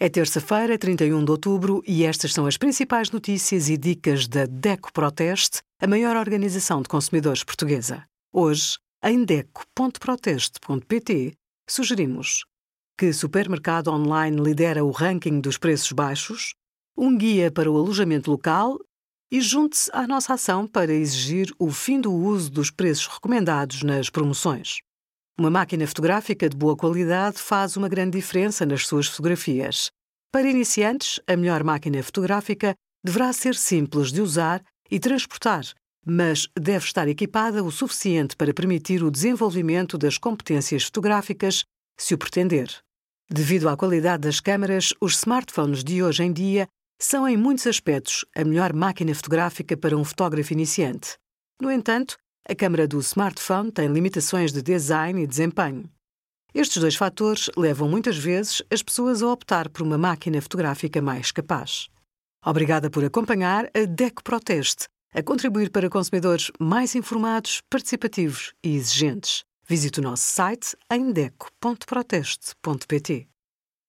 É terça-feira, 31 de outubro, e estas são as principais notícias e dicas da DECO Proteste, a maior organização de consumidores portuguesa. Hoje, em DECO.proteste.pt, sugerimos que supermercado online lidera o ranking dos preços baixos, um guia para o alojamento local e junte-se à nossa ação para exigir o fim do uso dos preços recomendados nas promoções. Uma máquina fotográfica de boa qualidade faz uma grande diferença nas suas fotografias. Para iniciantes, a melhor máquina fotográfica deverá ser simples de usar e transportar, mas deve estar equipada o suficiente para permitir o desenvolvimento das competências fotográficas, se o pretender. Devido à qualidade das câmaras, os smartphones de hoje em dia são, em muitos aspectos, a melhor máquina fotográfica para um fotógrafo iniciante. No entanto, a câmara do smartphone tem limitações de design e desempenho. Estes dois fatores levam muitas vezes as pessoas a optar por uma máquina fotográfica mais capaz. Obrigada por acompanhar a DECO Proteste, a contribuir para consumidores mais informados, participativos e exigentes. Visite o nosso site em deco.proteste.pt.